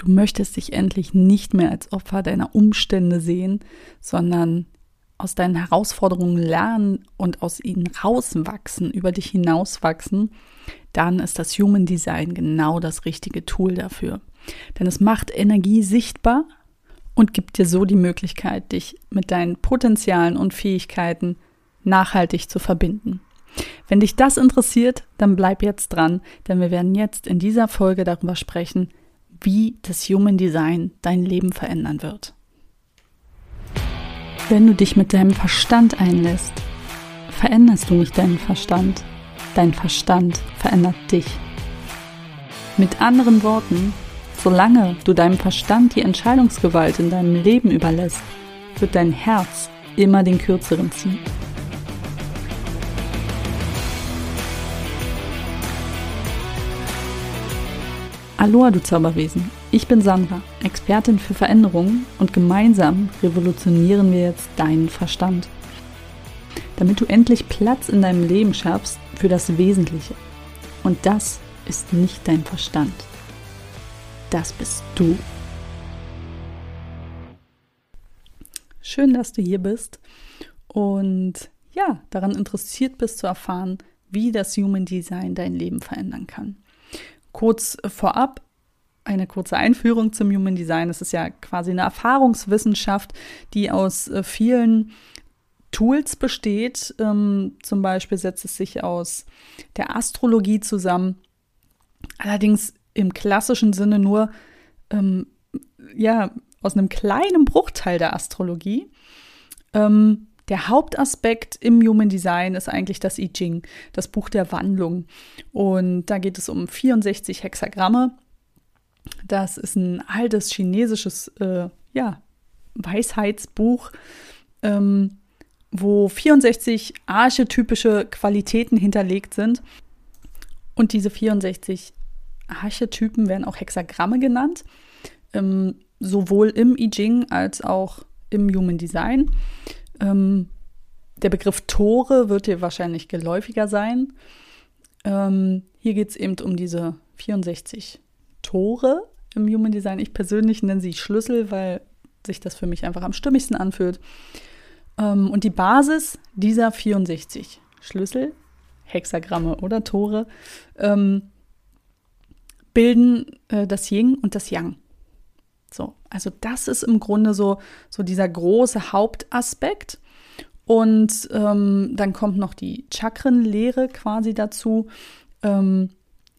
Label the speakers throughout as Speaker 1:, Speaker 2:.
Speaker 1: Du möchtest dich endlich nicht mehr als Opfer deiner Umstände sehen, sondern aus deinen Herausforderungen lernen und aus ihnen rauswachsen, über dich hinauswachsen, dann ist das Human Design genau das richtige Tool dafür. Denn es macht Energie sichtbar und gibt dir so die Möglichkeit, dich mit deinen Potenzialen und Fähigkeiten nachhaltig zu verbinden. Wenn dich das interessiert, dann bleib jetzt dran, denn wir werden jetzt in dieser Folge darüber sprechen, wie das Human Design dein Leben verändern wird. Wenn du dich mit deinem Verstand einlässt, veränderst du nicht deinen Verstand. Dein Verstand verändert dich. Mit anderen Worten, solange du deinem Verstand die Entscheidungsgewalt in deinem Leben überlässt, wird dein Herz immer den kürzeren ziehen. Aloha, du Zauberwesen. Ich bin Sandra, Expertin für Veränderungen und gemeinsam revolutionieren wir jetzt deinen Verstand. Damit du endlich Platz in deinem Leben schaffst für das Wesentliche. Und das ist nicht dein Verstand. Das bist du. Schön, dass du hier bist und ja, daran interessiert bist zu erfahren, wie das Human Design dein Leben verändern kann. Kurz vorab eine kurze Einführung zum Human Design. Es ist ja quasi eine Erfahrungswissenschaft, die aus äh, vielen Tools besteht. Ähm, zum Beispiel setzt es sich aus der Astrologie zusammen. Allerdings im klassischen Sinne nur ähm, ja, aus einem kleinen Bruchteil der Astrologie. Ähm, der Hauptaspekt im Human Design ist eigentlich das I Ching, das Buch der Wandlung. Und da geht es um 64 Hexagramme. Das ist ein altes chinesisches äh, ja, Weisheitsbuch, ähm, wo 64 archetypische Qualitäten hinterlegt sind. Und diese 64 Archetypen werden auch Hexagramme genannt, ähm, sowohl im I Ching als auch im Human Design. Ähm, der Begriff Tore wird dir wahrscheinlich geläufiger sein. Ähm, hier geht es eben um diese 64 Tore im Human Design. Ich persönlich nenne sie Schlüssel, weil sich das für mich einfach am stimmigsten anfühlt. Ähm, und die Basis dieser 64 Schlüssel, Hexagramme oder Tore, ähm, bilden äh, das Yin und das Yang. So, also das ist im Grunde so, so dieser große Hauptaspekt. Und ähm, dann kommt noch die Chakrenlehre quasi dazu. Ähm,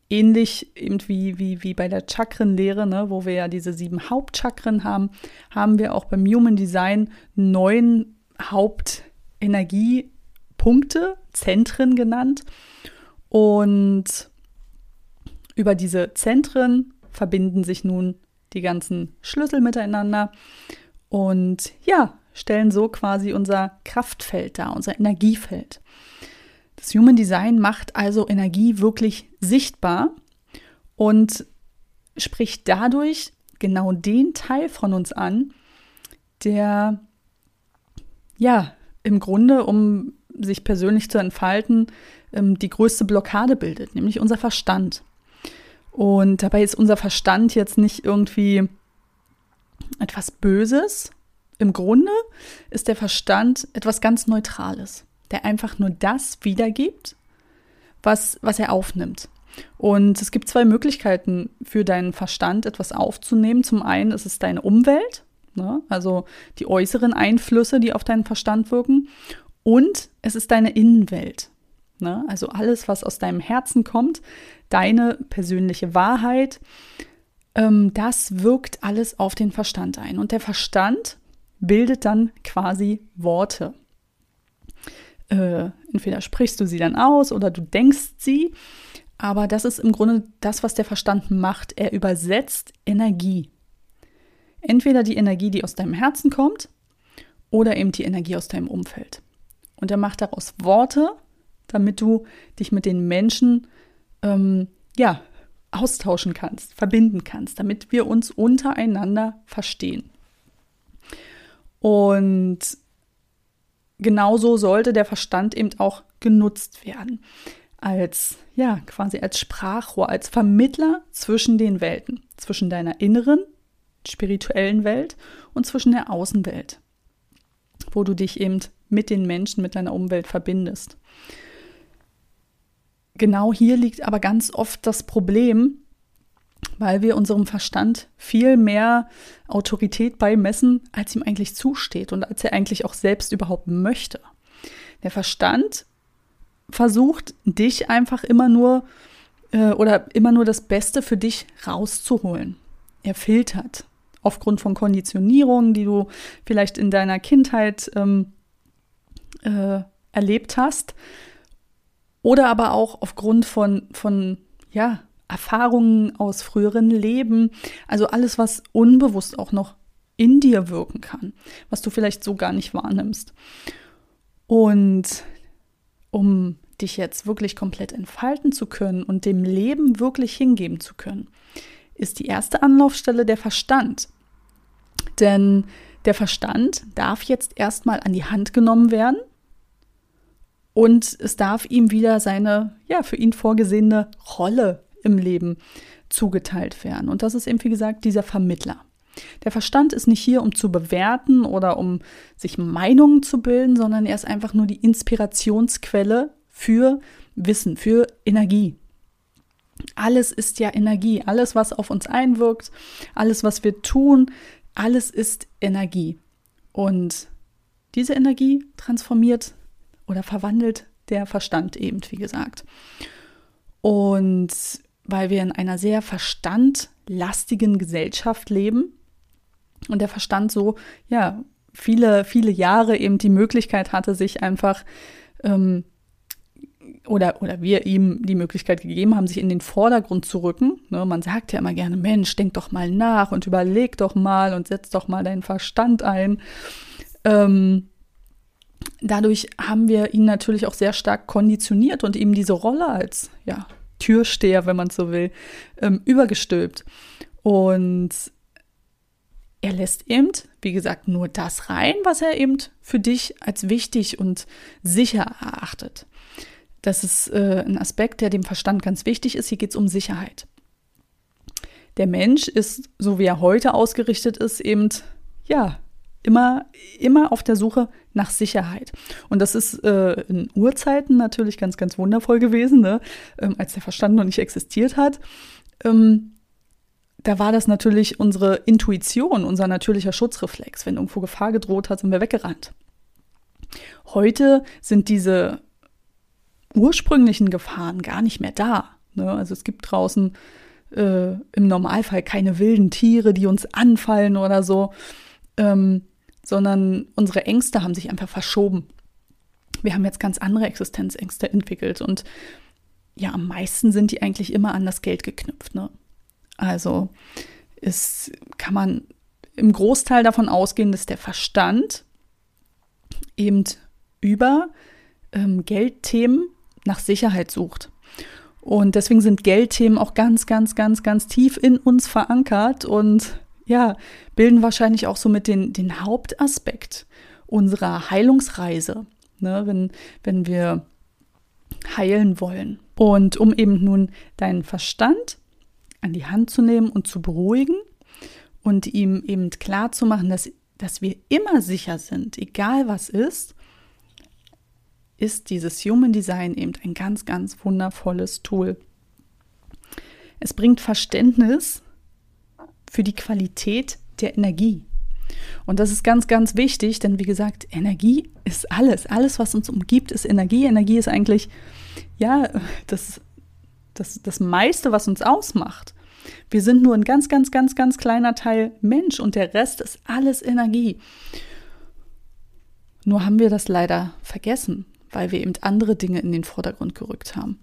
Speaker 1: ähnlich irgendwie wie, wie bei der Chakrenlehre, ne, wo wir ja diese sieben Hauptchakren haben, haben wir auch beim Human Design neun Hauptenergiepunkte, Zentren genannt. Und über diese Zentren verbinden sich nun die ganzen Schlüssel miteinander und ja, stellen so quasi unser Kraftfeld dar, unser Energiefeld. Das Human Design macht also Energie wirklich sichtbar und spricht dadurch genau den Teil von uns an, der ja im Grunde, um sich persönlich zu entfalten, ähm, die größte Blockade bildet, nämlich unser Verstand. Und dabei ist unser Verstand jetzt nicht irgendwie etwas Böses. Im Grunde ist der Verstand etwas ganz Neutrales, der einfach nur das wiedergibt, was, was er aufnimmt. Und es gibt zwei Möglichkeiten für deinen Verstand, etwas aufzunehmen. Zum einen ist es deine Umwelt, ne? also die äußeren Einflüsse, die auf deinen Verstand wirken. Und es ist deine Innenwelt. Ne? Also alles, was aus deinem Herzen kommt, deine persönliche Wahrheit, ähm, das wirkt alles auf den Verstand ein. Und der Verstand bildet dann quasi Worte. Äh, entweder sprichst du sie dann aus oder du denkst sie, aber das ist im Grunde das, was der Verstand macht. Er übersetzt Energie. Entweder die Energie, die aus deinem Herzen kommt, oder eben die Energie aus deinem Umfeld. Und er macht daraus Worte, damit du dich mit den Menschen ähm, ja, austauschen kannst, verbinden kannst, damit wir uns untereinander verstehen. Und genauso sollte der Verstand eben auch genutzt werden. Als, ja, quasi als Sprachrohr, als Vermittler zwischen den Welten, zwischen deiner inneren, spirituellen Welt und zwischen der Außenwelt, wo du dich eben mit den Menschen, mit deiner Umwelt verbindest. Genau hier liegt aber ganz oft das Problem, weil wir unserem Verstand viel mehr Autorität beimessen, als ihm eigentlich zusteht und als er eigentlich auch selbst überhaupt möchte. Der Verstand versucht, dich einfach immer nur äh, oder immer nur das Beste für dich rauszuholen. Er filtert aufgrund von Konditionierungen, die du vielleicht in deiner Kindheit ähm, äh, erlebt hast, oder aber auch aufgrund von, von ja, Erfahrungen aus früheren Leben, also alles, was unbewusst auch noch in dir wirken kann, was du vielleicht so gar nicht wahrnimmst. Und um dich jetzt wirklich komplett entfalten zu können und dem Leben wirklich hingeben zu können, ist die erste Anlaufstelle der Verstand. Denn der Verstand darf jetzt erstmal an die Hand genommen werden und es darf ihm wieder seine, ja, für ihn vorgesehene Rolle im Leben zugeteilt werden. Und das ist eben, wie gesagt, dieser Vermittler. Der Verstand ist nicht hier, um zu bewerten oder um sich Meinungen zu bilden, sondern er ist einfach nur die Inspirationsquelle für Wissen, für Energie. Alles ist ja Energie. Alles, was auf uns einwirkt, alles, was wir tun, alles ist Energie. Und diese Energie transformiert oder verwandelt der Verstand eben, wie gesagt. Und weil wir in einer sehr verstandlastigen Gesellschaft leben und der Verstand so, ja, viele, viele Jahre eben die Möglichkeit hatte, sich einfach ähm, oder, oder wir ihm die Möglichkeit gegeben haben, sich in den Vordergrund zu rücken. Ne, man sagt ja immer gerne, Mensch, denk doch mal nach und überleg doch mal und setz doch mal deinen Verstand ein. Ähm, dadurch haben wir ihn natürlich auch sehr stark konditioniert und ihm diese Rolle als ja, Türsteher, wenn man so will, ähm, übergestülpt. Und er lässt eben, wie gesagt, nur das rein, was er eben für dich als wichtig und sicher erachtet. Das ist äh, ein Aspekt, der dem Verstand ganz wichtig ist. Hier geht es um Sicherheit. Der Mensch ist, so wie er heute ausgerichtet ist, eben, ja, immer, immer auf der Suche nach Sicherheit. Und das ist äh, in Urzeiten natürlich ganz, ganz wundervoll gewesen, ne? ähm, als der Verstand noch nicht existiert hat. Ähm, da war das natürlich unsere Intuition, unser natürlicher Schutzreflex. Wenn irgendwo Gefahr gedroht hat, sind wir weggerannt. Heute sind diese ursprünglichen Gefahren gar nicht mehr da. Ne? Also es gibt draußen äh, im Normalfall keine wilden Tiere, die uns anfallen oder so. Ähm, sondern unsere Ängste haben sich einfach verschoben. Wir haben jetzt ganz andere Existenzängste entwickelt und ja, am meisten sind die eigentlich immer an das Geld geknüpft. Ne? Also ist, kann man im Großteil davon ausgehen, dass der Verstand eben über ähm, Geldthemen nach Sicherheit sucht. Und deswegen sind Geldthemen auch ganz, ganz, ganz, ganz tief in uns verankert und ja, bilden wahrscheinlich auch so mit den, den Hauptaspekt unserer Heilungsreise, ne, wenn, wenn wir heilen wollen. Und um eben nun deinen Verstand an die Hand zu nehmen und zu beruhigen und ihm eben klar zu machen, dass, dass wir immer sicher sind, egal was ist, ist dieses Human Design eben ein ganz, ganz wundervolles Tool. Es bringt Verständnis für die Qualität der Energie. Und das ist ganz, ganz wichtig, denn wie gesagt, Energie ist alles. Alles, was uns umgibt, ist Energie. Energie ist eigentlich, ja, das, das, das meiste, was uns ausmacht. Wir sind nur ein ganz, ganz, ganz, ganz kleiner Teil Mensch und der Rest ist alles Energie. Nur haben wir das leider vergessen, weil wir eben andere Dinge in den Vordergrund gerückt haben.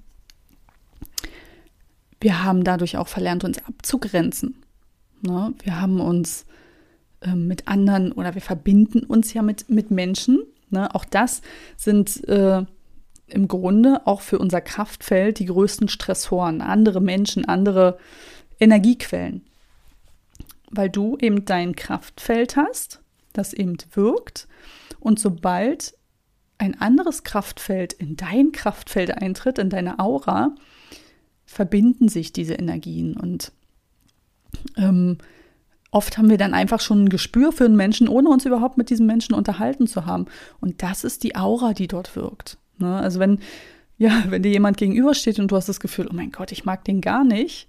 Speaker 1: Wir haben dadurch auch verlernt, uns abzugrenzen. Ne? Wir haben uns äh, mit anderen oder wir verbinden uns ja mit, mit Menschen. Ne? Auch das sind äh, im Grunde auch für unser Kraftfeld die größten Stressoren. Andere Menschen, andere Energiequellen. Weil du eben dein Kraftfeld hast, das eben wirkt. Und sobald ein anderes Kraftfeld in dein Kraftfeld eintritt, in deine Aura, verbinden sich diese Energien und Ähm, oft haben wir dann einfach schon ein Gespür für einen Menschen, ohne uns überhaupt mit diesem Menschen unterhalten zu haben. Und das ist die Aura, die dort wirkt. Ne? Also wenn, ja, wenn dir jemand gegenübersteht und du hast das Gefühl, oh mein Gott, ich mag den gar nicht,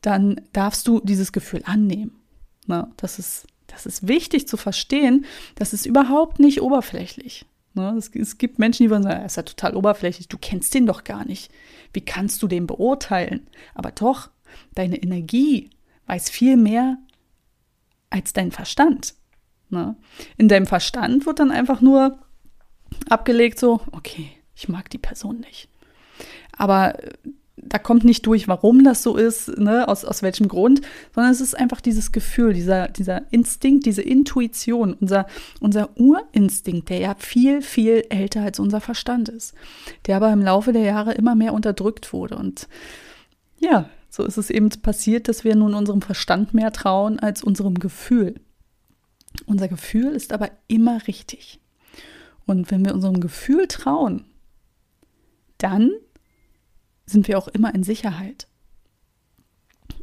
Speaker 1: dann darfst du dieses Gefühl annehmen. Ne? Das, ist, das ist wichtig zu verstehen. Das ist überhaupt nicht oberflächlich. Ne? Es, es, gibt Menschen, die sagen, er ist ja total oberflächlich, du kennst den doch gar nicht. Wie kannst du den beurteilen? Aber doch, deine Energie weiß viel mehr als dein Verstand. Ne? In deinem Verstand wird dann einfach nur abgelegt, so, okay, ich mag die Person nicht. Aber da kommt nicht durch, warum das so ist, ne, aus, aus welchem Grund, sondern es ist einfach dieses Gefühl, dieser, dieser Instinkt, diese Intuition, unser, unser Urinstinkt, der ja viel, viel älter als unser Verstand ist, der aber im Laufe der Jahre immer mehr unterdrückt wurde. Und ja, so ist es eben passiert, dass wir nun unserem Verstand mehr trauen als unserem Gefühl. Unser Gefühl ist aber immer richtig. Und wenn wir unserem Gefühl trauen, dann sind wir auch immer in Sicherheit.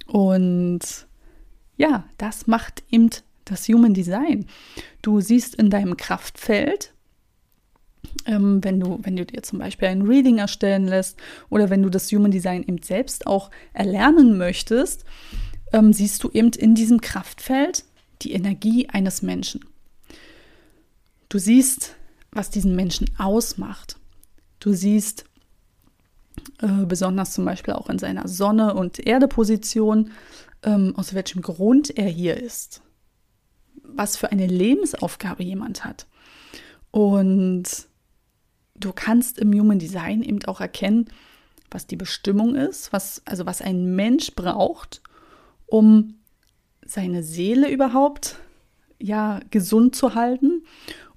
Speaker 1: Und ja, das macht eben das Human Design. Du siehst in deinem Kraftfeld, ähm, wenn, du, wenn du dir zum Beispiel ein Reading erstellen lässt oder wenn du das Human Design eben selbst auch erlernen möchtest, ähm, siehst du eben in diesem Kraftfeld die Energie eines Menschen. Du siehst, was diesen Menschen ausmacht. Du siehst, äh, besonders zum Beispiel auch in seiner Sonne- und Erdeposition, ähm, aus welchem Grund er hier ist, was für eine Lebensaufgabe jemand hat. Und du kannst im Human Design eben auch erkennen, was die Bestimmung ist, was, also was ein Mensch braucht, um seine Seele überhaupt ja gesund zu halten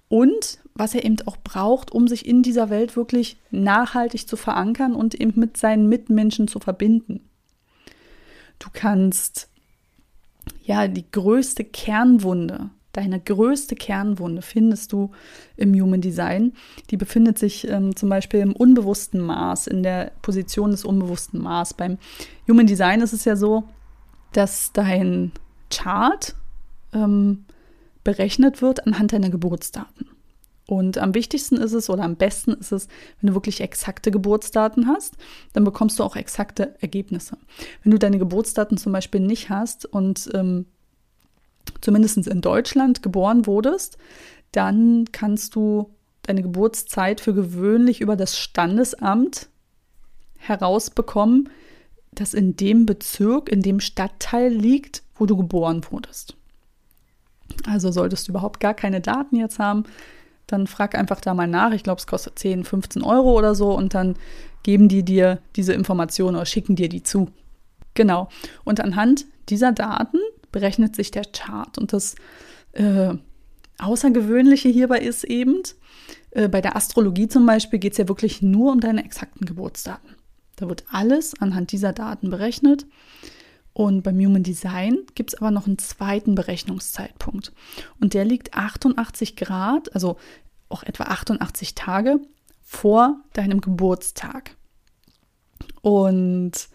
Speaker 1: und was er eben auch braucht, um sich in dieser Welt wirklich nachhaltig zu verankern und eben mit seinen Mitmenschen zu verbinden. Du kannst ja die größte Kernwunde, deine größte Kernwunde findest du im Human Design. Die befindet sich ähm, zum Beispiel im unbewussten Maß, in der Position des unbewussten Maß. Beim Human Design ist es ja so, dass dein Chart ähm, berechnet wird anhand deiner Geburtsdaten. Und am wichtigsten ist es oder am besten ist es, wenn du wirklich exakte Geburtsdaten hast, dann bekommst du auch exakte Ergebnisse. Wenn du deine Geburtsdaten zum Beispiel nicht hast und ähm, zumindest in Deutschland geboren wurdest, dann kannst du deine Geburtszeit für gewöhnlich über das Standesamt herausbekommen, das in dem Bezirk, in dem Stadtteil liegt, wo du geboren wurdest. Also solltest du überhaupt gar keine Daten jetzt haben, dann frag einfach da mal nach. Ich glaube, es kostet 10, 15 Euro oder so und dann geben die dir diese Informationen oder schicken dir die zu. Genau. Und anhand dieser Daten berechnet sich der Chart. Und das äh, Außergewöhnliche hierbei ist eben, äh, bei der Astrologie zum Beispiel geht es ja wirklich nur um deine exakten Geburtsdaten. Da wird alles anhand dieser Daten berechnet. Und beim Human Design gibt es aber noch einen zweiten Berechnungszeitpunkt. Und der liegt 88 Grad, also auch etwa 88 Tage vor deinem Geburtstag. Und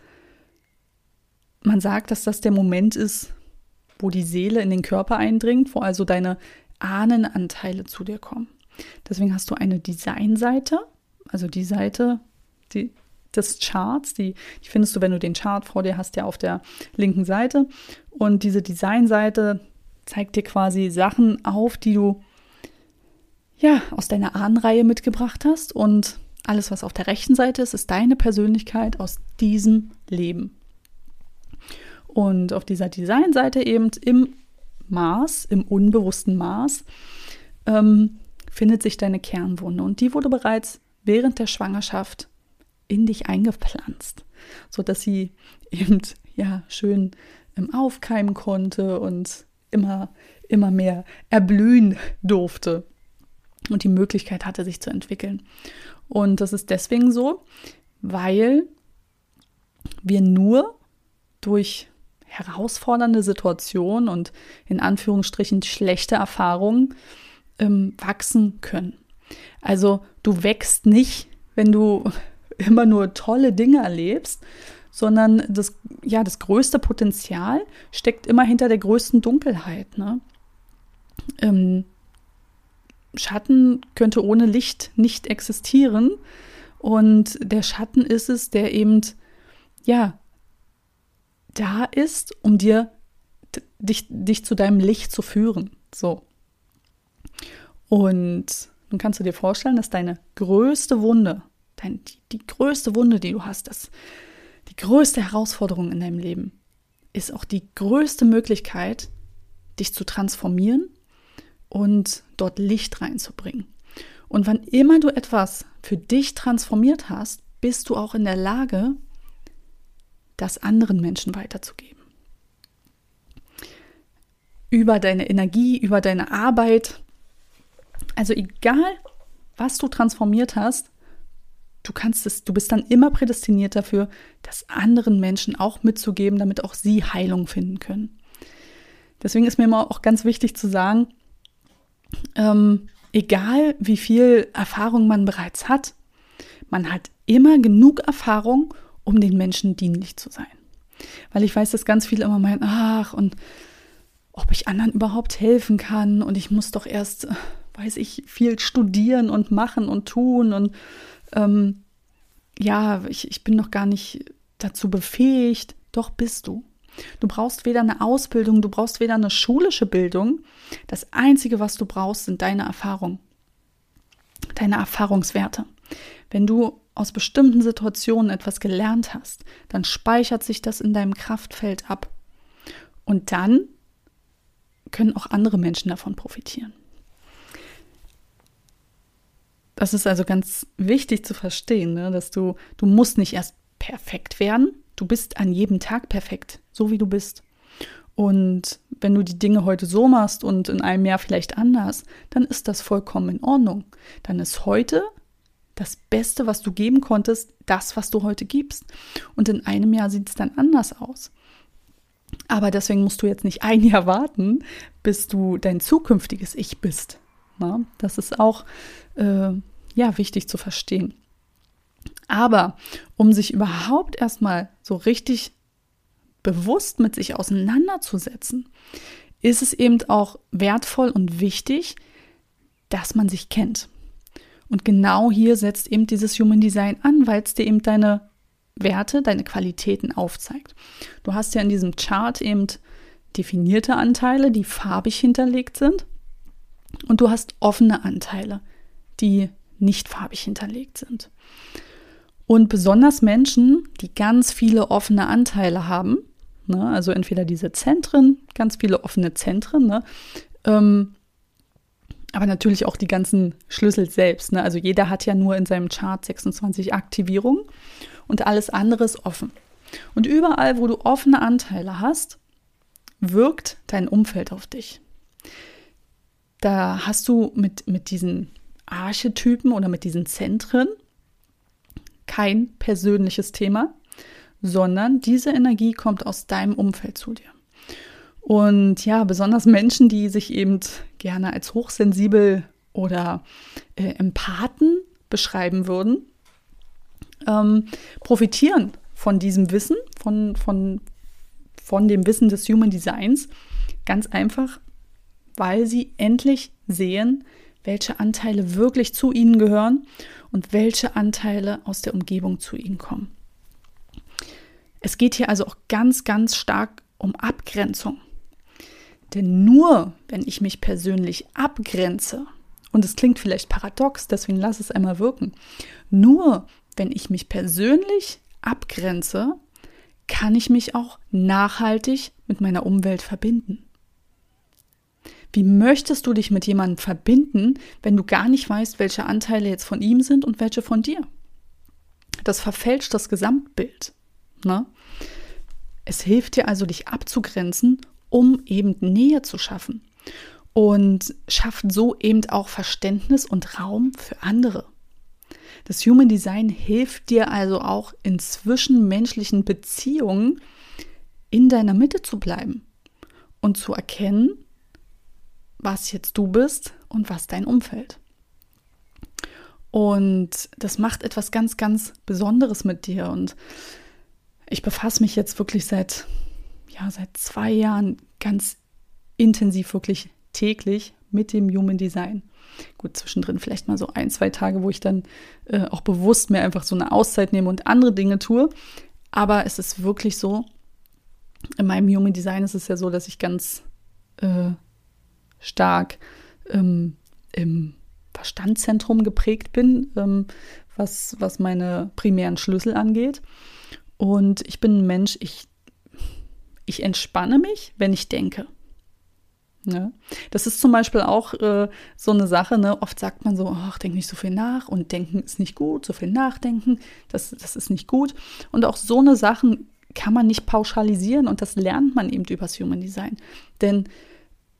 Speaker 1: man sagt, dass das der Moment ist, wo die Seele in den Körper eindringt, wo also deine Ahnenanteile zu dir kommen. Deswegen hast du eine Designseite, also die Seite, die des Charts. Die, die findest du, wenn du den Chart vor dir hast, ja auf der linken Seite. Und diese Designseite zeigt dir quasi Sachen auf, die du ja aus deiner Ahnenreihe mitgebracht hast. Und alles, was auf der rechten Seite ist, ist deine Persönlichkeit aus diesem Leben. Und auf dieser Designseite eben im Maß, im unbewussten Maß, ähm, findet sich deine Kernwunde. Und die wurde bereits während der Schwangerschaft in dich eingepflanzt, sodass sie eben ja schön ähm, aufkeimen konnte und immer, immer mehr erblühen durfte und die Möglichkeit hatte, sich zu entwickeln. Und das ist deswegen so, weil wir nur durch herausfordernde Situationen und in Anführungsstrichen schlechte Erfahrungen ähm, wachsen können. Also du wächst nicht, wenn du immer nur tolle Dinge erlebst, sondern das, ja, das größte Potenzial steckt immer hinter der größten Dunkelheit. Ne? Ähm, Schatten könnte ohne Licht nicht existieren. Und der Schatten ist es, der eben, ja, da ist, um dir dich, dich zu deinem Licht zu führen. So. Und nun kannst du dir vorstellen, dass deine größte Wunde, dein, die, die größte Wunde, die du hast, das, die größte Herausforderung in deinem Leben, ist auch die größte Möglichkeit, dich zu transformieren und dort Licht reinzubringen. Und wann immer du etwas für dich transformiert hast, bist du auch in der Lage, das anderen Menschen weiterzugeben. Über deine Energie, über deine Arbeit. Also egal, was du transformiert hast, du kannst es, du bist dann immer prädestiniert dafür, das anderen Menschen auch mitzugeben, damit auch sie Heilung finden können. Deswegen ist mir immer auch ganz wichtig zu sagen, ähm, egal wie viel Erfahrung man bereits hat, man hat immer genug Erfahrung, um den Menschen dienlich zu sein. Weil ich weiß, dass ganz viele immer meinen, ach, und ob ich anderen überhaupt helfen kann und ich muss doch erst, weiß ich, viel studieren und machen und tun und ähm, ja, ich, ich bin noch gar nicht dazu befähigt. Doch bist du. Du brauchst weder eine Ausbildung, du brauchst weder eine schulische Bildung. Das Einzige, was du brauchst, sind deine Erfahrungen, deine Erfahrungswerte. Wenn du aus bestimmten Situationen etwas gelernt hast, dann speichert sich das in deinem Kraftfeld ab. Und dann können auch andere Menschen davon profitieren. Das ist also ganz wichtig zu verstehen, ne? dass du, du musst nicht erst perfekt werden, du bist an jedem Tag perfekt, so wie du bist. Und wenn du die Dinge heute so machst und in einem Jahr vielleicht anders, dann ist das vollkommen in Ordnung. Dann ist heute das Beste, was du geben konntest, das, was du heute gibst. Und in einem Jahr sieht es dann anders aus. Aber deswegen musst du jetzt nicht ein Jahr warten, bis du dein zukünftiges Ich bist. Na, das ist auch äh, ja wichtig zu verstehen. Aber um sich überhaupt erstmal so richtig bewusst mit sich auseinanderzusetzen, ist es eben auch wertvoll und wichtig, dass man sich kennt. Und genau hier setzt eben dieses Human Design an, weil es dir eben deine Werte, deine Qualitäten aufzeigt. Du hast ja in diesem Chart eben definierte Anteile, die farbig hinterlegt sind. Und du hast offene Anteile, die nicht farbig hinterlegt sind. Und besonders Menschen, die ganz viele offene Anteile haben, ne, also entweder diese Zentren, ganz viele offene Zentren, ne, ähm, aber natürlich auch die ganzen Schlüssel selbst. Ne? Also jeder hat ja nur in seinem Chart 26 Aktivierungen und alles andere ist offen. Und überall, wo du offene Anteile hast, wirkt dein Umfeld auf dich. Da hast du mit, mit diesen Archetypen oder mit diesen Zentren kein persönliches Thema, sondern diese Energie kommt aus deinem Umfeld zu dir. Und ja, besonders Menschen, die sich eben gerne als hochsensibel oder äh, Empathen beschreiben würden, ähm, profitieren von diesem Wissen, von, von, von dem Wissen des Human Designs, ganz einfach, weil sie endlich sehen, welche Anteile wirklich zu ihnen gehören und welche Anteile aus der Umgebung zu ihnen kommen. Es geht hier also auch ganz, ganz stark um Abgrenzung. Denn nur wenn ich mich persönlich abgrenze, und es klingt vielleicht paradox, deswegen lass es einmal wirken, nur wenn ich mich persönlich abgrenze, kann ich mich auch nachhaltig mit meiner Umwelt verbinden. Wie möchtest du dich mit jemandem verbinden, wenn du gar nicht weißt, welche Anteile jetzt von ihm sind und welche von dir? Das verfälscht das Gesamtbild. Ne? Es hilft dir also, dich abzugrenzen, um eben Nähe zu schaffen. Und schafft so eben auch Verständnis und Raum für andere. Das Human Design hilft dir also auch in zwischenmenschlichen Beziehungen in deiner Mitte zu bleiben und zu erkennen, was jetzt du bist und was dein Umfeld. Und das macht etwas ganz, ganz Besonderes mit dir. Und ich befasse mich jetzt wirklich seit, ja, seit zwei Jahren ganz intensiv, wirklich täglich mit dem Human Design. Gut, zwischendrin vielleicht mal so ein, zwei Tage, wo ich dann äh, auch bewusst mir einfach so eine Auszeit nehme und andere Dinge tue. Aber es ist wirklich so, in meinem Human Design ist es ja so, dass ich ganz äh, stark ähm, im Verstandszentrum geprägt bin, ähm, was, was meine primären Schlüssel angeht. Und ich bin ein Mensch, ich, ich entspanne mich, wenn ich denke. Ne? Das ist zum Beispiel auch äh, so eine Sache, ne? oft sagt man so, ach, denk nicht so viel nach und denken ist nicht gut, so viel nachdenken, das, das ist nicht gut. Und auch so eine Sachen kann man nicht pauschalisieren und das lernt man eben übers Human Design. Denn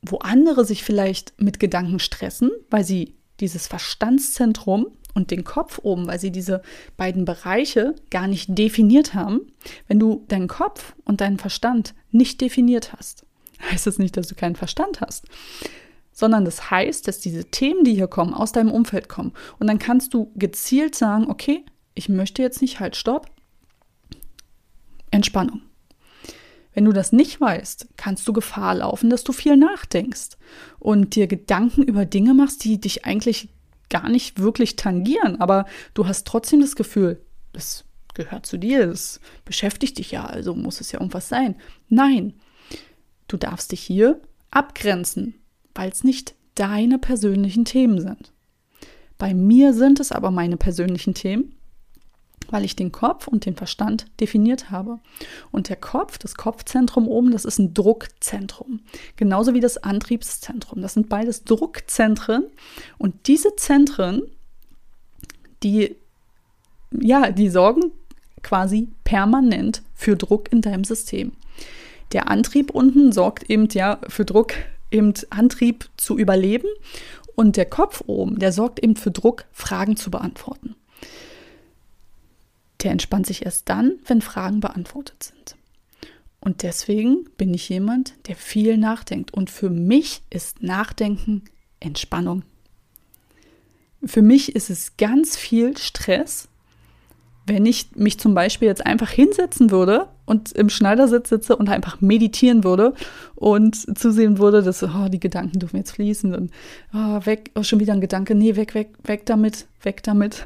Speaker 1: wo andere sich vielleicht mit Gedanken stressen, weil sie dieses Verstandszentrum und den Kopf oben, weil sie diese beiden Bereiche gar nicht definiert haben, wenn du deinen Kopf und deinen Verstand nicht definiert hast, heißt das nicht, dass du keinen Verstand hast, sondern das heißt, dass diese Themen, die hier kommen, aus deinem Umfeld kommen. Und dann kannst du gezielt sagen, okay, ich möchte jetzt nicht, halt, stopp, Entspannung. Wenn du das nicht weißt, kannst du Gefahr laufen, dass du viel nachdenkst und dir Gedanken über Dinge machst, die dich eigentlich gar nicht wirklich tangieren, aber du hast trotzdem das Gefühl, das gehört zu dir, das beschäftigt dich ja, also muss es ja irgendwas sein. Nein, du darfst dich hier abgrenzen, weil es nicht deine persönlichen Themen sind. Bei mir sind es aber meine persönlichen Themen weil ich den Kopf und den Verstand definiert habe. Und der Kopf, das Kopfzentrum oben, das ist ein Druckzentrum. Genauso wie das Antriebszentrum. Das sind beides Druckzentren. Und diese Zentren, die, ja, die sorgen quasi permanent für Druck in deinem System. Der Antrieb unten sorgt eben ja für Druck, eben Antrieb zu überleben. Und der Kopf oben, der sorgt eben für Druck, Fragen zu beantworten der entspannt sich erst dann, wenn Fragen beantwortet sind. Und deswegen bin ich jemand, der viel nachdenkt. Und für mich ist Nachdenken Entspannung. Für mich ist es ganz viel Stress, wenn ich mich zum Beispiel jetzt einfach hinsetzen würde und im Schneidersitz sitze und einfach meditieren würde und zusehen würde, dass oh, die Gedanken dürfen jetzt fließen und oh, weg, oh, schon wieder ein Gedanke, nee, weg, weg, weg damit, weg damit.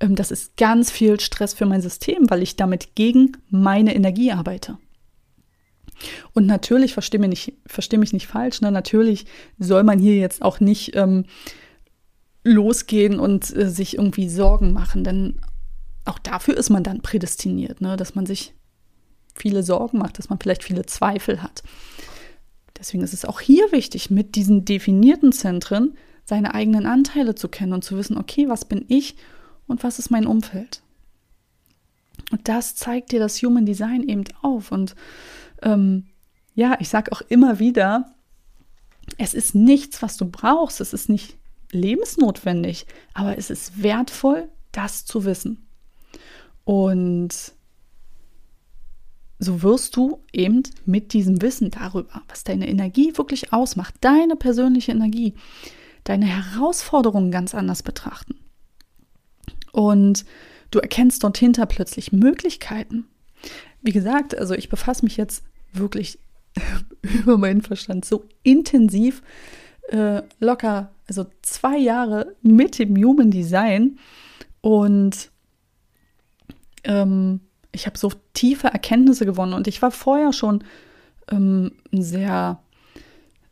Speaker 1: Ähm, das ist ganz viel Stress für mein System, weil ich damit gegen meine Energie arbeite. Und natürlich, verstehe mich nicht, versteh mich nicht falsch, ne, natürlich soll man hier jetzt auch nicht ähm, losgehen und äh, sich irgendwie Sorgen machen, denn auch dafür ist man dann prädestiniert, ne, dass man sich viele Sorgen macht, dass man vielleicht viele Zweifel hat. Deswegen ist es auch hier wichtig, mit diesen definierten Zentren seine eigenen Anteile zu kennen und zu wissen, okay, was bin ich und was ist mein Umfeld. Und das zeigt dir das Human Design eben auf. Und ähm, ja, ich sage auch immer wieder, es ist nichts, was du brauchst, es ist nicht lebensnotwendig, aber es ist wertvoll, das zu wissen. Und so wirst du eben mit diesem Wissen darüber, was deine Energie wirklich ausmacht, deine persönliche Energie, deine Herausforderungen ganz anders betrachten. Und du erkennst dort hinter plötzlich Möglichkeiten. Wie gesagt, also ich befasse mich jetzt wirklich über meinen Verstand so intensiv, äh, locker, also zwei Jahre mit dem Human Design und ähm, ich habe so tiefe Erkenntnisse gewonnen und ich war vorher schon ähm, ein sehr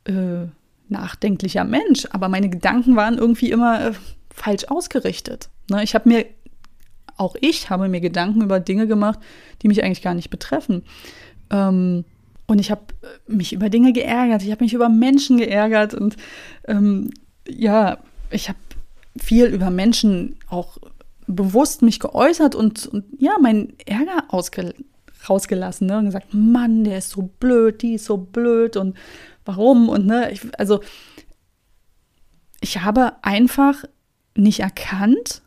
Speaker 1: äh, nachdenklicher Mensch, aber meine Gedanken waren irgendwie immer äh, falsch ausgerichtet. Ne, ich habe mir, auch ich habe mir Gedanken über Dinge gemacht, die mich eigentlich gar nicht betreffen. Ähm, und ich habe mich über Dinge geärgert, ich habe mich über Menschen geärgert und ähm, ja, ich habe viel über Menschen auch bewusst mich geäußert und, und ja, meinen Ärger ausge, rausgelassen ne? und gesagt, Mann, der ist so blöd, die ist so blöd und warum und ne, ich, also ich habe einfach nicht erkannt,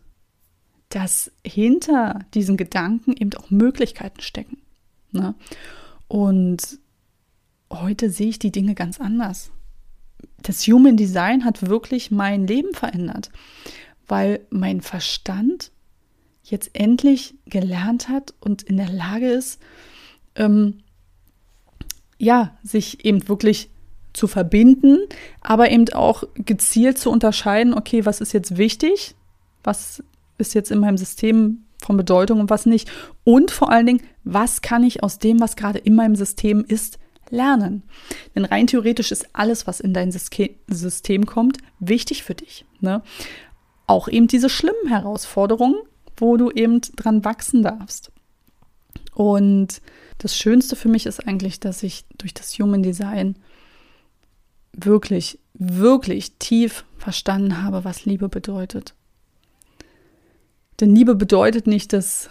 Speaker 1: dass hinter diesen Gedanken eben auch Möglichkeiten stecken. Ne? Und heute sehe ich die Dinge ganz anders. Das Human Design hat wirklich mein Leben verändert, weil mein Verstand jetzt endlich gelernt hat und in der Lage ist, ähm, ja, sich eben wirklich zu verbinden, aber eben auch gezielt zu unterscheiden, okay, was ist jetzt wichtig, was ist jetzt in meinem System von Bedeutung und was nicht. Und vor allen Dingen, was kann ich aus dem, was gerade in meinem System ist, lernen. Denn rein theoretisch ist alles, was in dein System kommt, wichtig für dich. Ne? Auch eben diese schlimmen Herausforderungen, wo du eben dran wachsen darfst. Und das Schönste für mich ist eigentlich, dass ich durch das Human Design wirklich, wirklich tief verstanden habe, was Liebe bedeutet. Denn Liebe bedeutet nicht, dass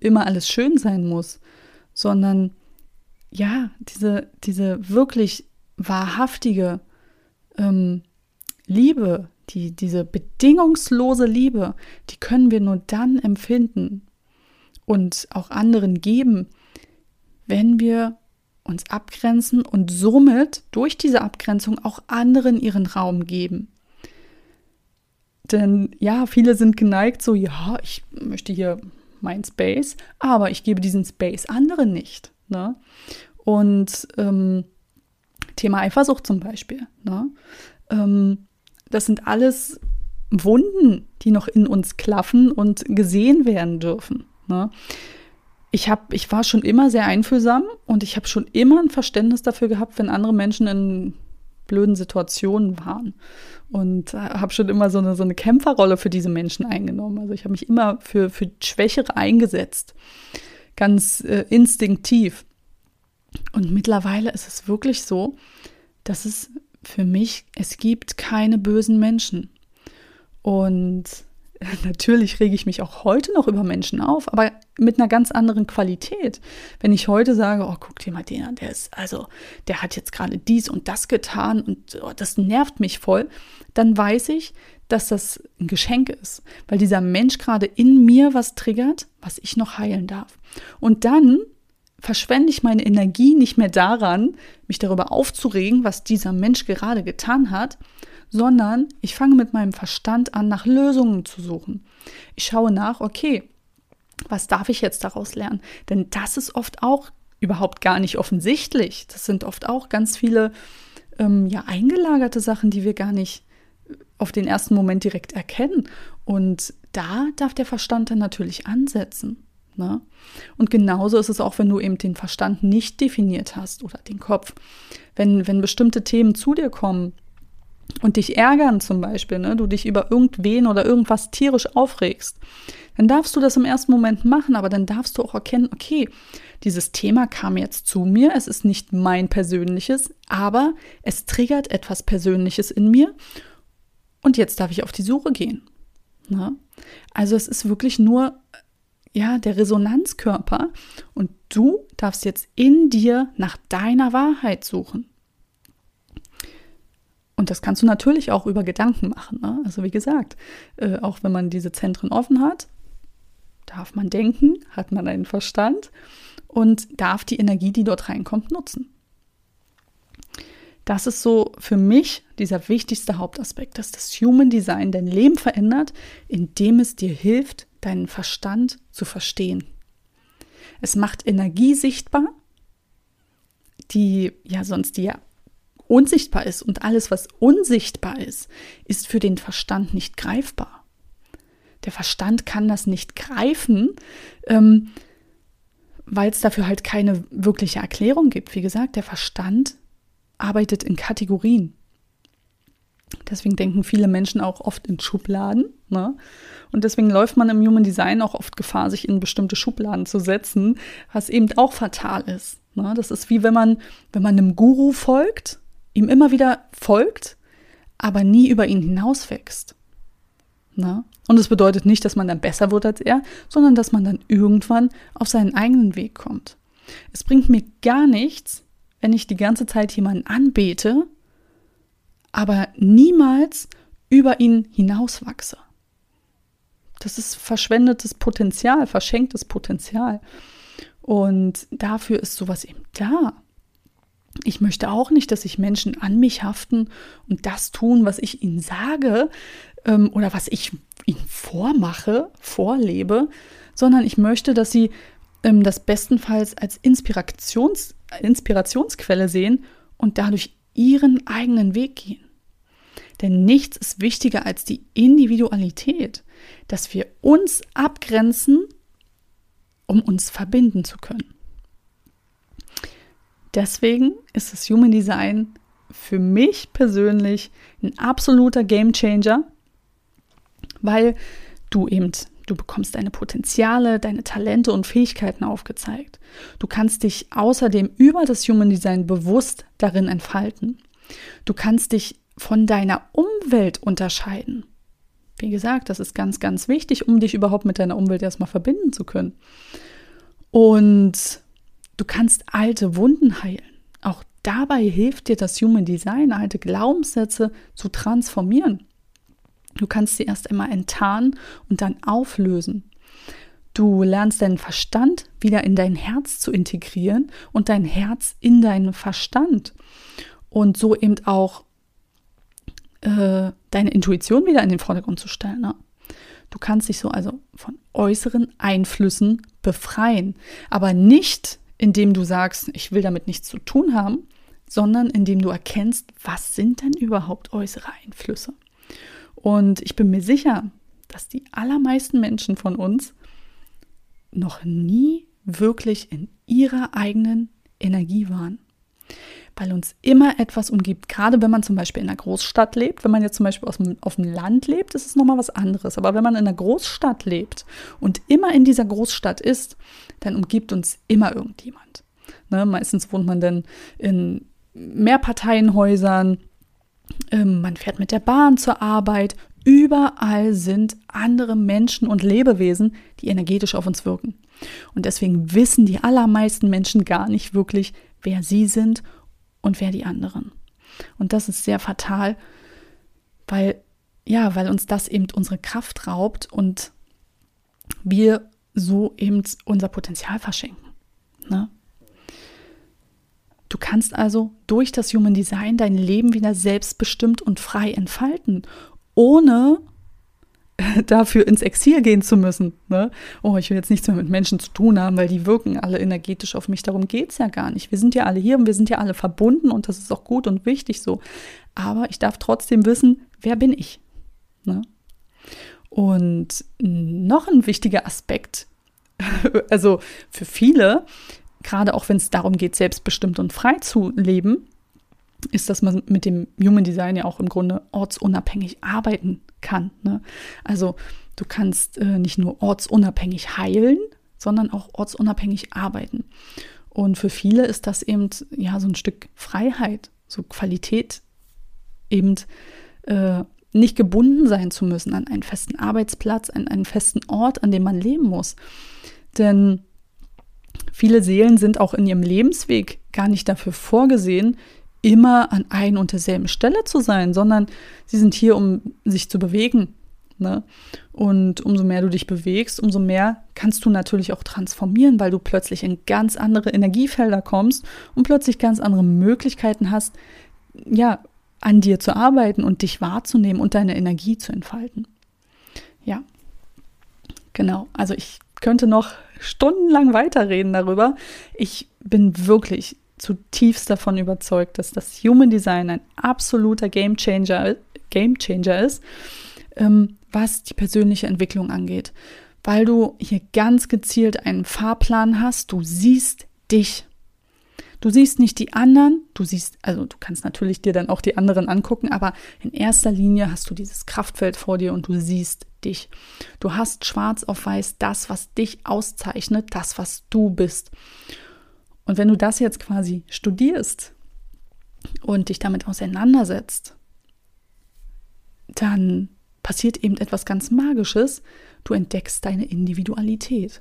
Speaker 1: immer alles schön sein muss, sondern ja, diese, diese wirklich wahrhaftige ähm, Liebe, die, diese bedingungslose Liebe, die können wir nur dann empfinden und auch anderen geben, wenn wir uns abgrenzen und somit durch diese Abgrenzung auch anderen ihren Raum geben. Denn ja, viele sind geneigt, so, ja, ich möchte hier mein Space, aber ich gebe diesen Space anderen nicht. Ne? Und ähm, Thema Eifersucht zum Beispiel. Ne? Ähm, das sind alles Wunden, die noch in uns klaffen und gesehen werden dürfen. Ne? Ich, hab, ich war schon immer sehr einfühlsam und ich habe schon immer ein Verständnis dafür gehabt, wenn andere Menschen in blöden Situationen waren. Und habe schon immer so eine, so eine Kämpferrolle für diese Menschen eingenommen. Also ich habe mich immer für, für Schwächere eingesetzt. Ganz äh, instinktiv. Und mittlerweile ist es wirklich so, dass es für mich, es gibt keine bösen Menschen. Und natürlich rege ich mich auch heute noch über Menschen auf, aber mit einer ganz anderen Qualität. Wenn ich heute sage, oh, guck dir mal den an, der ist, also, der hat jetzt gerade dies und das getan und oh, das nervt mich voll, dann weiß ich, dass das ein Geschenk ist, weil dieser Mensch gerade in mir was triggert, was ich noch heilen darf. Und dann verschwende ich meine Energie nicht mehr daran, mich darüber aufzuregen, was dieser Mensch gerade getan hat, sondern ich fange mit meinem Verstand an, nach Lösungen zu suchen. Ich schaue nach, okay, was darf ich jetzt daraus lernen? Denn das ist oft auch überhaupt gar nicht offensichtlich. Das sind oft auch ganz viele ähm, ja, eingelagerte Sachen, die wir gar nicht auf den ersten Moment direkt erkennen. Und da darf der Verstand dann natürlich ansetzen. Ne? Und genauso ist es auch, wenn du eben den Verstand nicht definiert hast oder den Kopf. Wenn, wenn bestimmte Themen zu dir kommen und dich ärgern zum Beispiel, ne? du dich über irgendwen oder irgendwas tierisch aufregst, dann darfst du das im ersten Moment machen, aber dann darfst du auch erkennen, okay, dieses Thema kam jetzt zu mir, es ist nicht mein persönliches, aber es triggert etwas Persönliches in mir und jetzt darf ich auf die Suche gehen. Ne? Also es ist wirklich nur ja, der Resonanzkörper und du darfst jetzt in dir nach deiner Wahrheit suchen. Und das kannst du natürlich auch über Gedanken machen. Ne? Also wie gesagt, äh, auch wenn man diese Zentren offen hat, darf man denken, hat man einen Verstand und darf die Energie, die dort reinkommt, nutzen. Das ist so für mich dieser wichtigste Hauptaspekt, dass das Human Design dein Leben verändert, indem es dir hilft, deinen Verstand zu verstehen. Es macht Energie sichtbar, die ja sonst ja unsichtbar ist. Und alles, was unsichtbar ist, ist für den Verstand nicht greifbar. Der Verstand kann das nicht greifen, ähm, weil es dafür halt keine wirkliche Erklärung gibt. Wie gesagt, der Verstand arbeitet in Kategorien. Deswegen denken viele Menschen auch oft in Schubladen. Ne? Und deswegen läuft man im Human Design auch oft Gefahr, sich in bestimmte Schubladen zu setzen, was eben auch fatal ist. Ne? Das ist wie wenn man, wenn man einem Guru folgt, ihm immer wieder folgt, aber nie über ihn hinauswächst. Ne? Und es bedeutet nicht, dass man dann besser wird als er, sondern dass man dann irgendwann auf seinen eigenen Weg kommt. Es bringt mir gar nichts, wenn ich die ganze Zeit jemanden anbete aber niemals über ihn hinauswachse. Das ist verschwendetes Potenzial, verschenktes Potenzial. Und dafür ist sowas eben da. Ich möchte auch nicht, dass sich Menschen an mich haften und das tun, was ich ihnen sage ähm, oder was ich ihnen vormache, vorlebe, sondern ich möchte, dass sie ähm, das bestenfalls als Inspirations, Inspirationsquelle sehen und dadurch ihren eigenen Weg gehen. Denn nichts ist wichtiger als die Individualität, dass wir uns abgrenzen, um uns verbinden zu können. Deswegen ist das Human Design für mich persönlich ein absoluter Game Changer, weil du eben Du bekommst deine Potenziale, deine Talente und Fähigkeiten aufgezeigt. Du kannst dich außerdem über das Human Design bewusst darin entfalten. Du kannst dich von deiner Umwelt unterscheiden. Wie gesagt, das ist ganz, ganz wichtig, um dich überhaupt mit deiner Umwelt erstmal verbinden zu können. Und du kannst alte Wunden heilen. Auch dabei hilft dir das Human Design, alte Glaubenssätze zu transformieren. Du kannst sie erst einmal enttarnen und dann auflösen. Du lernst deinen Verstand wieder in dein Herz zu integrieren und dein Herz in deinen Verstand. Und so eben auch äh, deine Intuition wieder in den Vordergrund zu stellen. Ne? Du kannst dich so also von äußeren Einflüssen befreien. Aber nicht, indem du sagst, ich will damit nichts zu tun haben, sondern indem du erkennst, was sind denn überhaupt äußere Einflüsse. Und ich bin mir sicher, dass die allermeisten Menschen von uns noch nie wirklich in ihrer eigenen Energie waren. Weil uns immer etwas umgibt. Gerade wenn man zum Beispiel in einer Großstadt lebt, wenn man jetzt zum Beispiel dem, auf dem Land lebt, ist es nochmal was anderes. Aber wenn man in einer Großstadt lebt und immer in dieser Großstadt ist, dann umgibt uns immer irgendjemand. Ne? Meistens wohnt man dann in Mehrparteienhäusern, ähm, man fährt mit der Bahn zur Arbeit. Überall sind andere Menschen und Lebewesen, die energetisch auf uns wirken. Und deswegen wissen die allermeisten Menschen gar nicht wirklich, wer sie sind und wer die anderen. Und das ist sehr fatal, weil ja, weil uns das eben unsere Kraft raubt und wir so eben unser Potenzial verschenken. Ne? Du kannst also durch das Human Design dein Leben wieder selbstbestimmt und frei entfalten, ohne dafür ins Exil gehen zu müssen. Ne? Oh, ich will jetzt nichts mehr mit Menschen zu tun haben, weil die wirken alle energetisch auf mich. Darum geht es ja gar nicht. Wir sind ja alle hier und wir sind ja alle verbunden und das ist auch gut und wichtig so. Aber ich darf trotzdem wissen, wer bin ich? Ne? Und noch ein wichtiger Aspekt, also für viele gerade auch wenn es darum geht, selbstbestimmt und frei zu leben, ist, dass man mit dem Human Design ja auch im Grunde ortsunabhängig arbeiten kann. Ne? Also du kannst äh, nicht nur ortsunabhängig heilen, sondern auch ortsunabhängig arbeiten. Und für viele ist das eben ja so ein Stück Freiheit, so Qualität, eben äh, nicht gebunden sein zu müssen an einen festen Arbeitsplatz, an einen festen Ort, an dem man leben muss. Denn Viele Seelen sind auch in ihrem Lebensweg gar nicht dafür vorgesehen, immer an ein und derselben Stelle zu sein, sondern sie sind hier, um sich zu bewegen. Ne? Und umso mehr du dich bewegst, umso mehr kannst du natürlich auch transformieren, weil du plötzlich in ganz andere Energiefelder kommst und plötzlich ganz andere Möglichkeiten hast, ja, an dir zu arbeiten und dich wahrzunehmen und deine Energie zu entfalten. Ja, genau. Also ich könnte noch stundenlang weiterreden darüber. Ich bin wirklich zutiefst davon überzeugt, dass das Human Design ein absoluter Game Changer, Game Changer ist, ähm, was die persönliche Entwicklung angeht. Weil du hier ganz gezielt einen Fahrplan hast, du siehst dich. Du siehst nicht die anderen, du siehst, also du kannst natürlich dir dann auch die anderen angucken, aber in erster Linie hast du dieses Kraftfeld vor dir und du siehst dich. Du hast schwarz auf weiß das, was dich auszeichnet, das, was du bist. Und wenn du das jetzt quasi studierst und dich damit auseinandersetzt, dann passiert eben etwas ganz Magisches. Du entdeckst deine Individualität.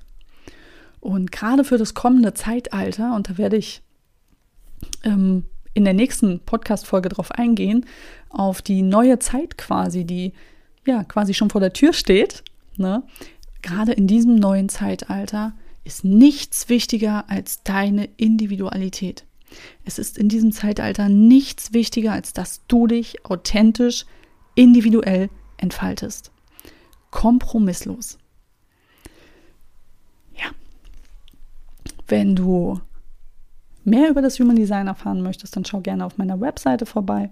Speaker 1: Und gerade für das kommende Zeitalter, und da werde ich ähm, in der nächsten Podcast-Folge drauf eingehen, auf die neue Zeit quasi, die ja quasi schon vor der Tür steht, ne? gerade in diesem neuen Zeitalter ist nichts wichtiger als deine Individualität. Es ist in diesem Zeitalter nichts wichtiger, als dass du dich authentisch, individuell entfaltest. Kompromisslos. Ja. Wenn du mehr über das Human Design erfahren möchtest, dann schau gerne auf meiner Webseite vorbei,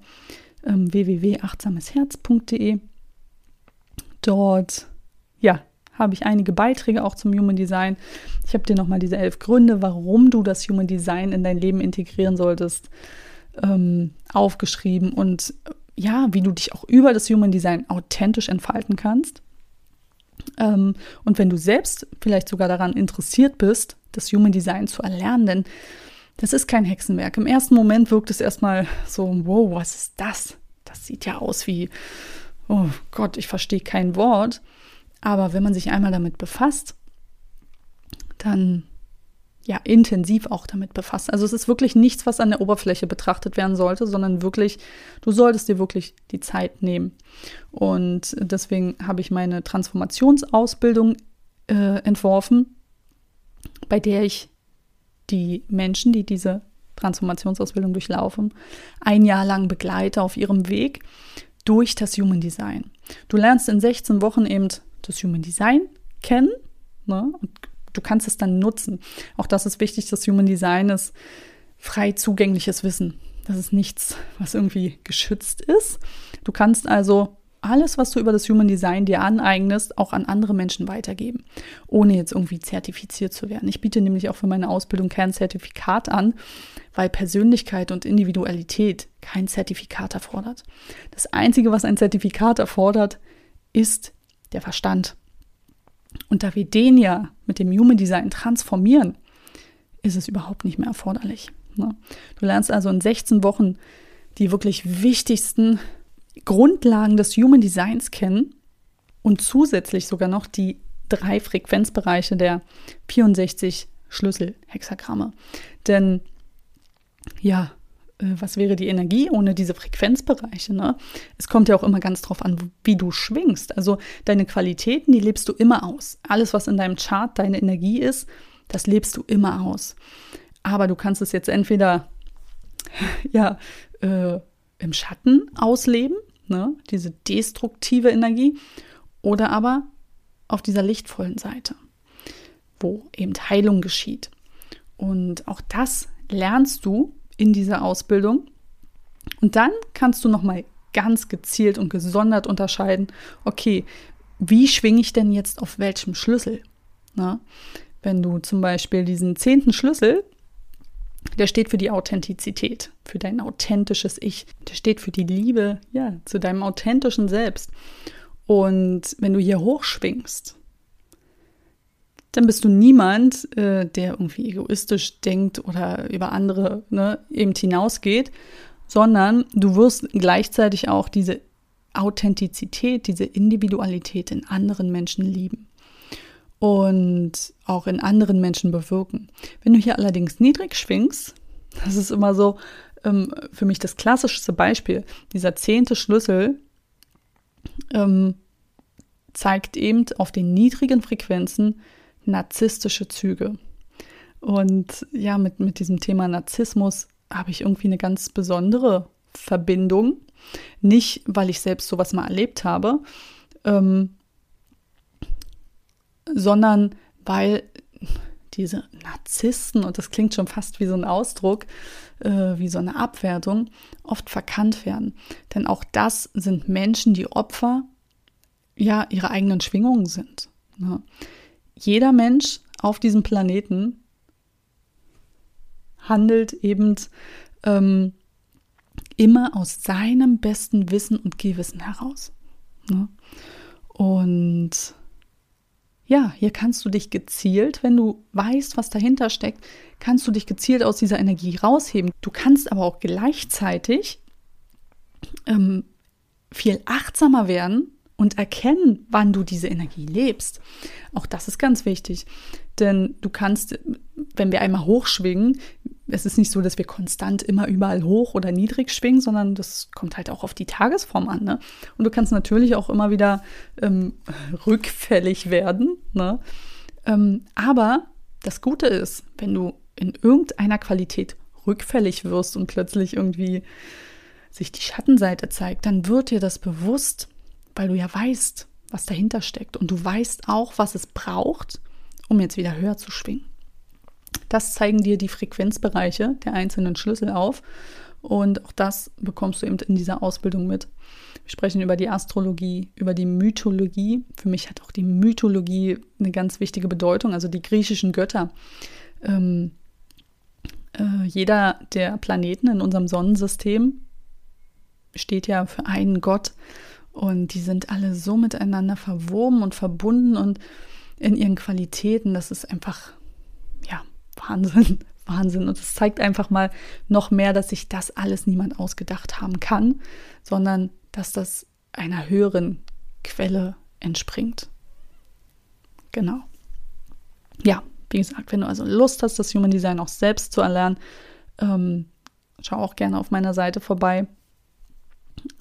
Speaker 1: ähm, www.achtsamesherz.de. Dort, ja, habe ich einige Beiträge auch zum Human Design. Ich habe dir nochmal diese elf Gründe, warum du das Human Design in dein Leben integrieren solltest, ähm, aufgeschrieben und ja, wie du dich auch über das Human Design authentisch entfalten kannst. Ähm, und wenn du selbst vielleicht sogar daran interessiert bist, das Human Design zu erlernen, denn das ist kein Hexenwerk. Im ersten Moment wirkt es erstmal so, wow, was ist das? Das sieht ja aus wie, oh Gott, ich verstehe kein Wort. Aber wenn man sich einmal damit befasst, dann ja intensiv auch damit befasst. Also es ist wirklich nichts, was an der Oberfläche betrachtet werden sollte, sondern wirklich, du solltest dir wirklich die Zeit nehmen. Und deswegen habe ich meine Transformationsausbildung äh, entworfen, bei der ich die Menschen, die diese Transformationsausbildung durchlaufen, ein Jahr lang begleite auf ihrem Weg durch das Human Design. Du lernst in 16 Wochen eben das Human Design kennen ne? und du kannst es dann nutzen. Auch das ist wichtig, das Human Design ist frei zugängliches Wissen. Das ist nichts, was irgendwie geschützt ist. Du kannst also alles, was du über das Human Design dir aneignest, auch an andere Menschen weitergeben, ohne jetzt irgendwie zertifiziert zu werden. Ich biete nämlich auch für meine Ausbildung kein Zertifikat an, weil Persönlichkeit und Individualität kein Zertifikat erfordert. Das Einzige, was ein Zertifikat erfordert, ist der Verstand. Und da wir den ja mit dem Human Design transformieren, ist es überhaupt nicht mehr erforderlich. Ne? Du lernst also in 16 Wochen die wirklich wichtigsten Grundlagen des Human Designs kennen und zusätzlich sogar noch die drei Frequenzbereiche der 64 Schlüsselhexagramme. Denn ja, was wäre die Energie ohne diese Frequenzbereiche? Ne? Es kommt ja auch immer ganz drauf an, wie du schwingst. Also deine Qualitäten, die lebst du immer aus. Alles, was in deinem Chart deine Energie ist, das lebst du immer aus. Aber du kannst es jetzt entweder ja, äh, im Schatten ausleben, ne? diese destruktive Energie, oder aber auf dieser lichtvollen Seite, wo eben Heilung geschieht. Und auch das lernst du in dieser Ausbildung. Und dann kannst du noch mal ganz gezielt und gesondert unterscheiden, okay, wie schwinge ich denn jetzt auf welchem Schlüssel? Na? Wenn du zum Beispiel diesen zehnten Schlüssel der steht für die Authentizität, für dein authentisches Ich. Der steht für die Liebe, ja, zu deinem authentischen Selbst. Und wenn du hier hochschwingst, dann bist du niemand, äh, der irgendwie egoistisch denkt oder über andere ne, eben hinausgeht, sondern du wirst gleichzeitig auch diese Authentizität, diese Individualität in anderen Menschen lieben und auch in anderen Menschen bewirken. Wenn du hier allerdings niedrig schwingst, das ist immer so ähm, für mich das klassischste Beispiel, dieser zehnte Schlüssel ähm, zeigt eben auf den niedrigen Frequenzen narzisstische Züge. Und ja, mit, mit diesem Thema Narzissmus habe ich irgendwie eine ganz besondere Verbindung. Nicht, weil ich selbst sowas mal erlebt habe, ähm, sondern weil diese Narzissten, und das klingt schon fast wie so ein Ausdruck, äh, wie so eine Abwertung, oft verkannt werden. Denn auch das sind Menschen, die Opfer ja ihrer eigenen Schwingungen sind. Ne? Jeder Mensch auf diesem Planeten handelt eben ähm, immer aus seinem besten Wissen und Gewissen heraus. Ne? Und ja, hier kannst du dich gezielt, wenn du weißt, was dahinter steckt, kannst du dich gezielt aus dieser Energie rausheben. Du kannst aber auch gleichzeitig ähm, viel achtsamer werden und erkennen, wann du diese Energie lebst. Auch das ist ganz wichtig. Denn du kannst, wenn wir einmal hochschwingen, es ist nicht so, dass wir konstant immer überall hoch oder niedrig schwingen, sondern das kommt halt auch auf die Tagesform an. Ne? Und du kannst natürlich auch immer wieder ähm, rückfällig werden. Ne? Ähm, aber das Gute ist, wenn du in irgendeiner Qualität rückfällig wirst und plötzlich irgendwie sich die Schattenseite zeigt, dann wird dir das bewusst, weil du ja weißt, was dahinter steckt. Und du weißt auch, was es braucht, um jetzt wieder höher zu schwingen. Das zeigen dir die Frequenzbereiche der einzelnen Schlüssel auf. Und auch das bekommst du eben in dieser Ausbildung mit. Wir sprechen über die Astrologie, über die Mythologie. Für mich hat auch die Mythologie eine ganz wichtige Bedeutung, also die griechischen Götter. Ähm, äh, jeder der Planeten in unserem Sonnensystem steht ja für einen Gott. Und die sind alle so miteinander verwoben und verbunden und in ihren Qualitäten. Das ist einfach, ja, Wahnsinn. Wahnsinn. Und es zeigt einfach mal noch mehr, dass sich das alles niemand ausgedacht haben kann, sondern dass das einer höheren Quelle entspringt. Genau. Ja, wie gesagt, wenn du also Lust hast, das Human Design auch selbst zu erlernen, ähm, schau auch gerne auf meiner Seite vorbei.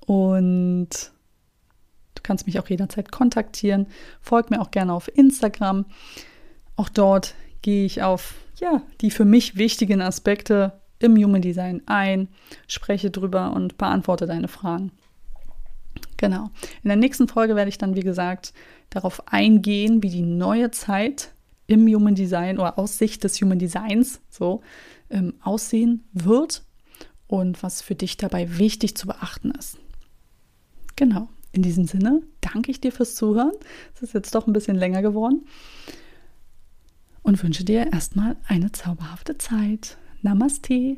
Speaker 1: Und du kannst mich auch jederzeit kontaktieren. Folg mir auch gerne auf Instagram. Auch dort gehe ich auf ja, die für mich wichtigen Aspekte im Human Design ein, spreche drüber und beantworte deine Fragen. Genau. In der nächsten Folge werde ich dann, wie gesagt, darauf eingehen, wie die neue Zeit im Human Design oder aus Sicht des Human Designs so ähm, aussehen wird und was für dich dabei wichtig zu beachten ist. Genau. In diesem Sinne danke ich dir fürs Zuhören. Es ist jetzt doch ein bisschen länger geworden und wünsche dir erstmal eine zauberhafte Zeit. Namaste.